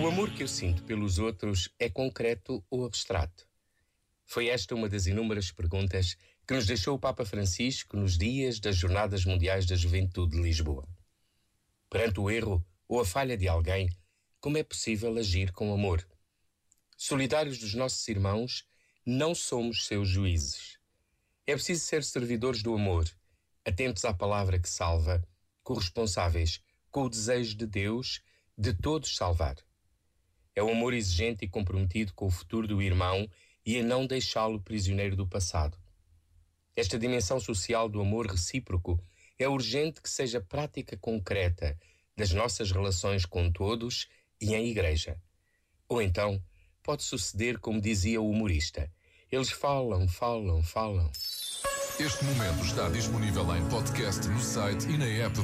O amor que eu sinto pelos outros é concreto ou abstrato? Foi esta uma das inúmeras perguntas que nos deixou o Papa Francisco nos dias das Jornadas Mundiais da Juventude de Lisboa. Perante o erro ou a falha de alguém, como é possível agir com amor? Solidários dos nossos irmãos, não somos seus juízes. É preciso ser servidores do amor, atentos à palavra que salva, corresponsáveis com o desejo de Deus de todos salvar. É o amor exigente e comprometido com o futuro do irmão e a não deixá-lo prisioneiro do passado. Esta dimensão social do amor recíproco é urgente que seja prática concreta das nossas relações com todos e em igreja. Ou então, pode suceder como dizia o humorista: eles falam, falam, falam. Este momento está disponível em podcast no site e na app da